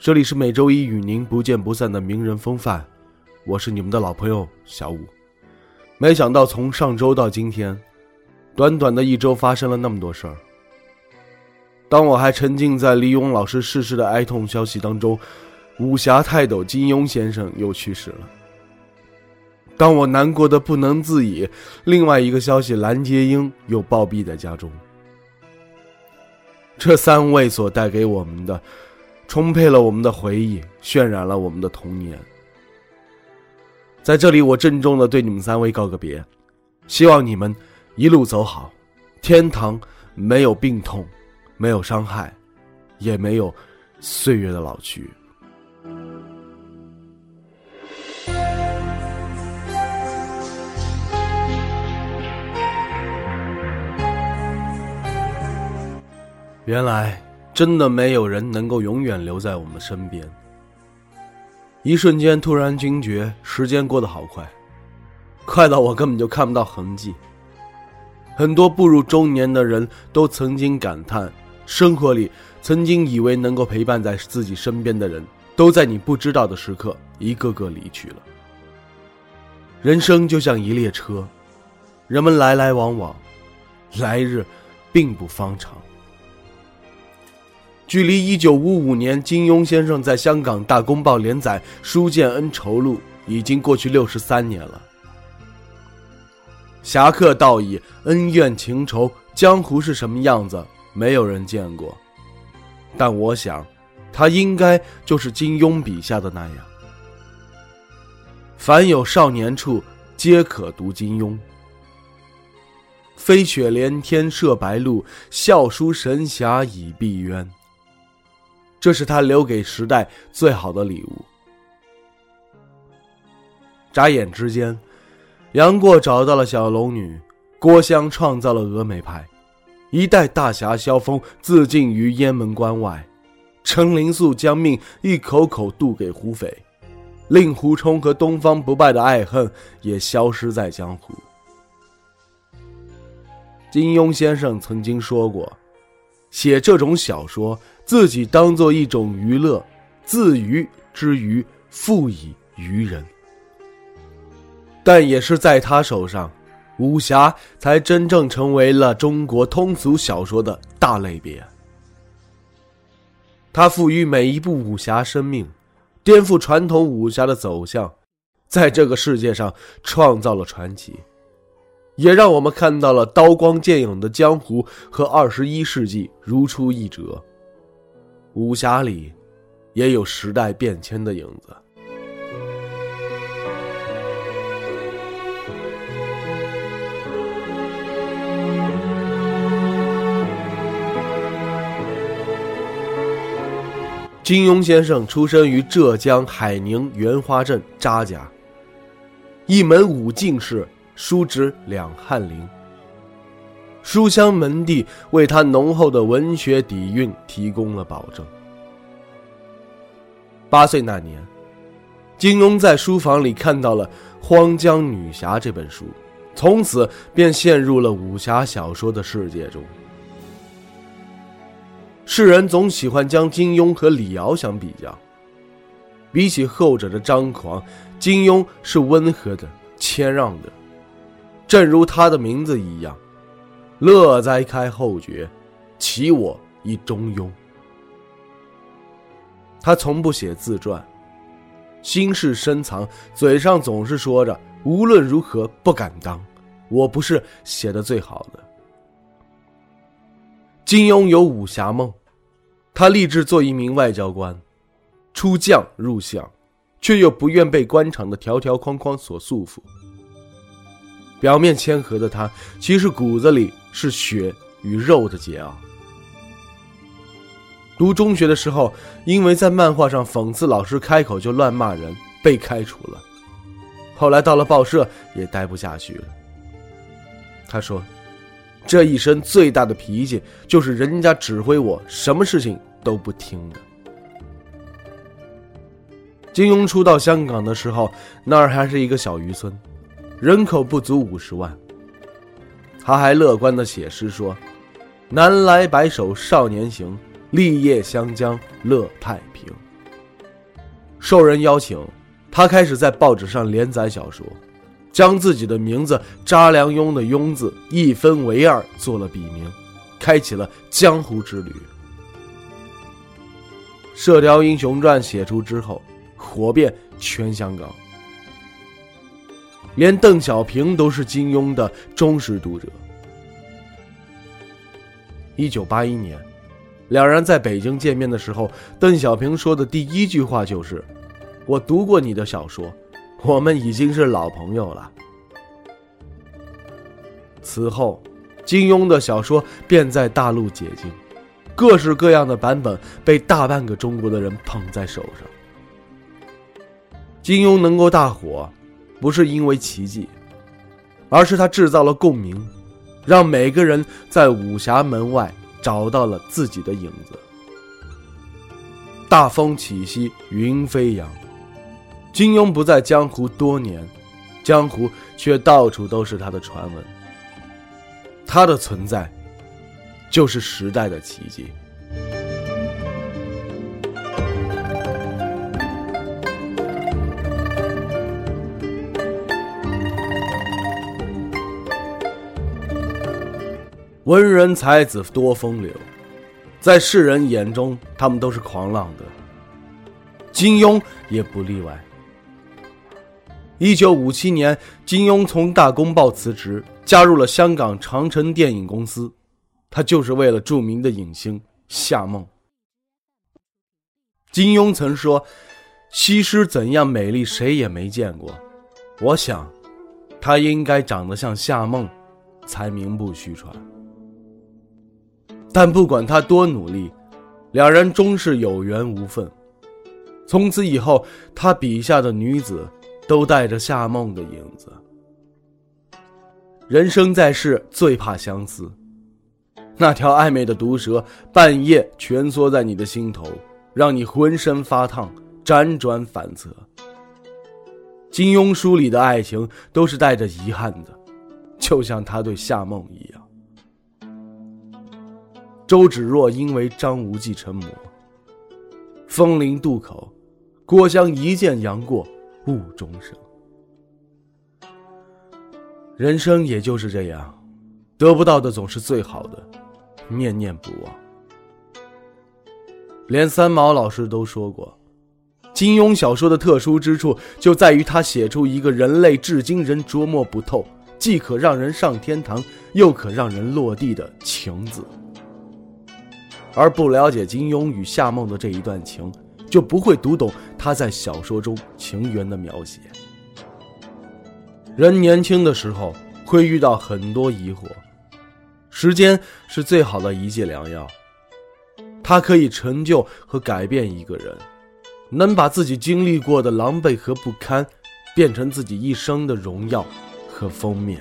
这里是每周一与您不见不散的名人风范，我是你们的老朋友小五。没想到从上周到今天，短短的一周发生了那么多事儿。当我还沉浸在李勇老师逝世的哀痛消息当中，武侠泰斗金庸先生又去世了。当我难过的不能自已，另外一个消息，蓝洁瑛又暴毙在家中。这三位所带给我们的，充沛了我们的回忆，渲染了我们的童年。在这里，我郑重的对你们三位告个别，希望你们一路走好，天堂没有病痛，没有伤害，也没有岁月的老去。原来，真的没有人能够永远留在我们身边。一瞬间，突然惊觉时间过得好快，快到我根本就看不到痕迹。很多步入中年的人都曾经感叹，生活里曾经以为能够陪伴在自己身边的人，都在你不知道的时刻一个个离去了。人生就像一列车，人们来来往往，来日并不方长。距离一九五五年金庸先生在香港《大公报》连载《书剑恩仇录》已经过去六十三年了。侠客道义、恩怨情仇、江湖是什么样子，没有人见过。但我想，他应该就是金庸笔下的那样。凡有少年处，皆可读金庸。飞雪连天射白鹿，笑书神侠倚碧鸳。这是他留给时代最好的礼物。眨眼之间，杨过找到了小龙女，郭襄创造了峨眉派，一代大侠萧峰自尽于雁门关外，陈灵素将命一口口渡给胡斐，令狐冲和东方不败的爱恨也消失在江湖。金庸先生曾经说过，写这种小说。自己当做一种娱乐，自娱之余赋以娱人。但也是在他手上，武侠才真正成为了中国通俗小说的大类别。他赋予每一部武侠生命，颠覆传统武侠的走向，在这个世界上创造了传奇，也让我们看到了刀光剑影的江湖和二十一世纪如出一辙。武侠里，也有时代变迁的影子。金庸先生出生于浙江海宁袁花镇扎家，一门武进士，叔侄两翰林。书香门第为他浓厚的文学底蕴提供了保证。八岁那年，金庸在书房里看到了《荒江女侠》这本书，从此便陷入了武侠小说的世界中。世人总喜欢将金庸和李敖相比较，比起后者的张狂，金庸是温和的、谦让的，正如他的名字一样。乐哉开后觉，其我亦中庸。他从不写自传，心事深藏，嘴上总是说着无论如何不敢当，我不是写的最好的。金庸有武侠梦，他立志做一名外交官，出将入相，却又不愿被官场的条条框框所束缚。表面谦和的他，其实骨子里是血与肉的桀骜。读中学的时候，因为在漫画上讽刺老师开口就乱骂人，被开除了。后来到了报社，也待不下去了。他说：“这一生最大的脾气，就是人家指挥我，什么事情都不听的。”金庸初到香港的时候，那儿还是一个小渔村，人口不足五十万。他还乐观的写诗说：“南来白首少年行，立业湘江乐太平。”受人邀请，他开始在报纸上连载小说，将自己的名字查良镛的“镛”字一分为二做了笔名，开启了江湖之旅。《射雕英雄传》写出之后。火遍全香港，连邓小平都是金庸的忠实读者。一九八一年，两人在北京见面的时候，邓小平说的第一句话就是：“我读过你的小说，我们已经是老朋友了。”此后，金庸的小说便在大陆解禁，各式各样的版本被大半个中国的人捧在手上。金庸能够大火，不是因为奇迹，而是他制造了共鸣，让每个人在武侠门外找到了自己的影子。大风起兮云飞扬，金庸不在江湖多年，江湖却到处都是他的传闻。他的存在，就是时代的奇迹。文人才子多风流，在世人眼中，他们都是狂浪的。金庸也不例外。一九五七年，金庸从《大公报》辞职，加入了香港长城电影公司，他就是为了著名的影星夏梦。金庸曾说：“西施怎样美丽，谁也没见过。我想，她应该长得像夏梦，才名不虚传。”但不管他多努力，两人终是有缘无分。从此以后，他笔下的女子都带着夏梦的影子。人生在世，最怕相思。那条暧昧的毒蛇，半夜蜷缩在你的心头，让你浑身发烫，辗转反侧。金庸书里的爱情都是带着遗憾的，就像他对夏梦一样。周芷若因为张无忌成魔，风陵渡口，郭襄一见杨过，误终生。人生也就是这样，得不到的总是最好的，念念不忘。连三毛老师都说过，金庸小说的特殊之处就在于他写出一个人类至今仍琢磨不透，既可让人上天堂，又可让人落地的情字。而不了解金庸与夏梦的这一段情，就不会读懂他在小说中情缘的描写。人年轻的时候会遇到很多疑惑，时间是最好的一剂良药，它可以成就和改变一个人，能把自己经历过的狼狈和不堪，变成自己一生的荣耀和封面。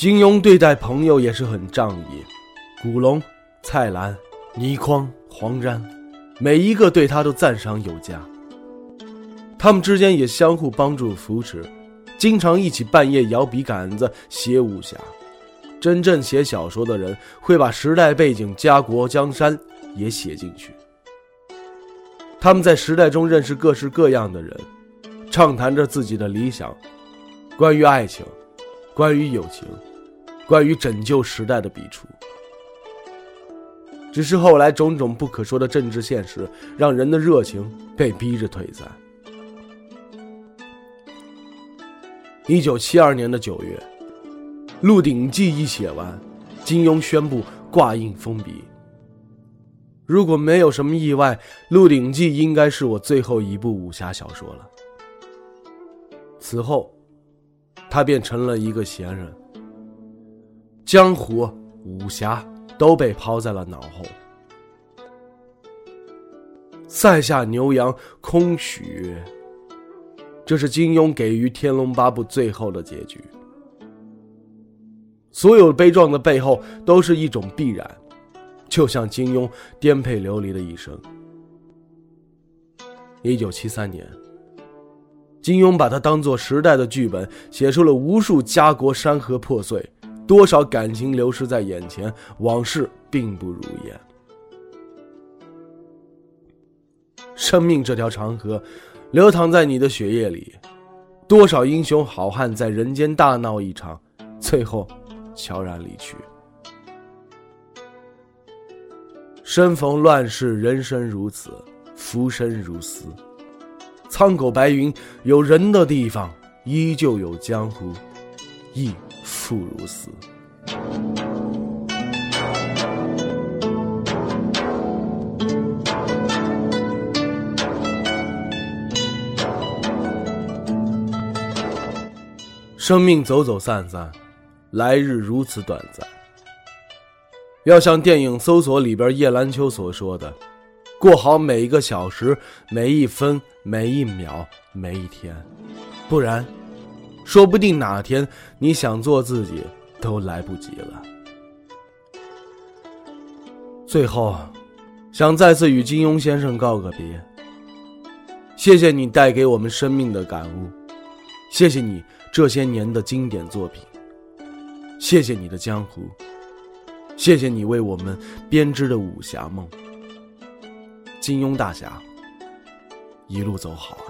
金庸对待朋友也是很仗义，古龙、蔡澜、倪匡、黄沾，每一个对他都赞赏有加。他们之间也相互帮助扶持，经常一起半夜摇笔杆子写武侠。真正写小说的人会把时代背景、家国江山也写进去。他们在时代中认识各式各样的人，畅谈着自己的理想，关于爱情，关于友情。关于拯救时代的笔触，只是后来种种不可说的政治现实，让人的热情被逼着退散。一九七二年的九月，《鹿鼎记》一写完，金庸宣布挂印封笔。如果没有什么意外，《鹿鼎记》应该是我最后一部武侠小说了。此后，他便成了一个闲人，江湖、武侠都被抛在了脑后。塞下牛羊空许：“这是金庸给予《天龙八部》最后的结局。所有悲壮的背后，都是一种必然。”就像金庸颠沛流离的一生。一九七三年，金庸把它当做时代的剧本，写出了无数家国山河破碎，多少感情流失在眼前，往事并不如烟。生命这条长河，流淌在你的血液里，多少英雄好汉在人间大闹一场，最后悄然离去。身逢乱世，人生如此，浮生如斯。苍狗白云，有人的地方，依旧有江湖，亦复如斯。生命走走散散，来日如此短暂。要像电影《搜索》里边叶兰秋所说的，过好每一个小时、每一分、每一秒、每一天，不然，说不定哪天你想做自己都来不及了。最后，想再次与金庸先生告个别。谢谢你带给我们生命的感悟，谢谢你这些年的经典作品，谢谢你的江湖。谢谢你为我们编织的武侠梦，金庸大侠，一路走好啊！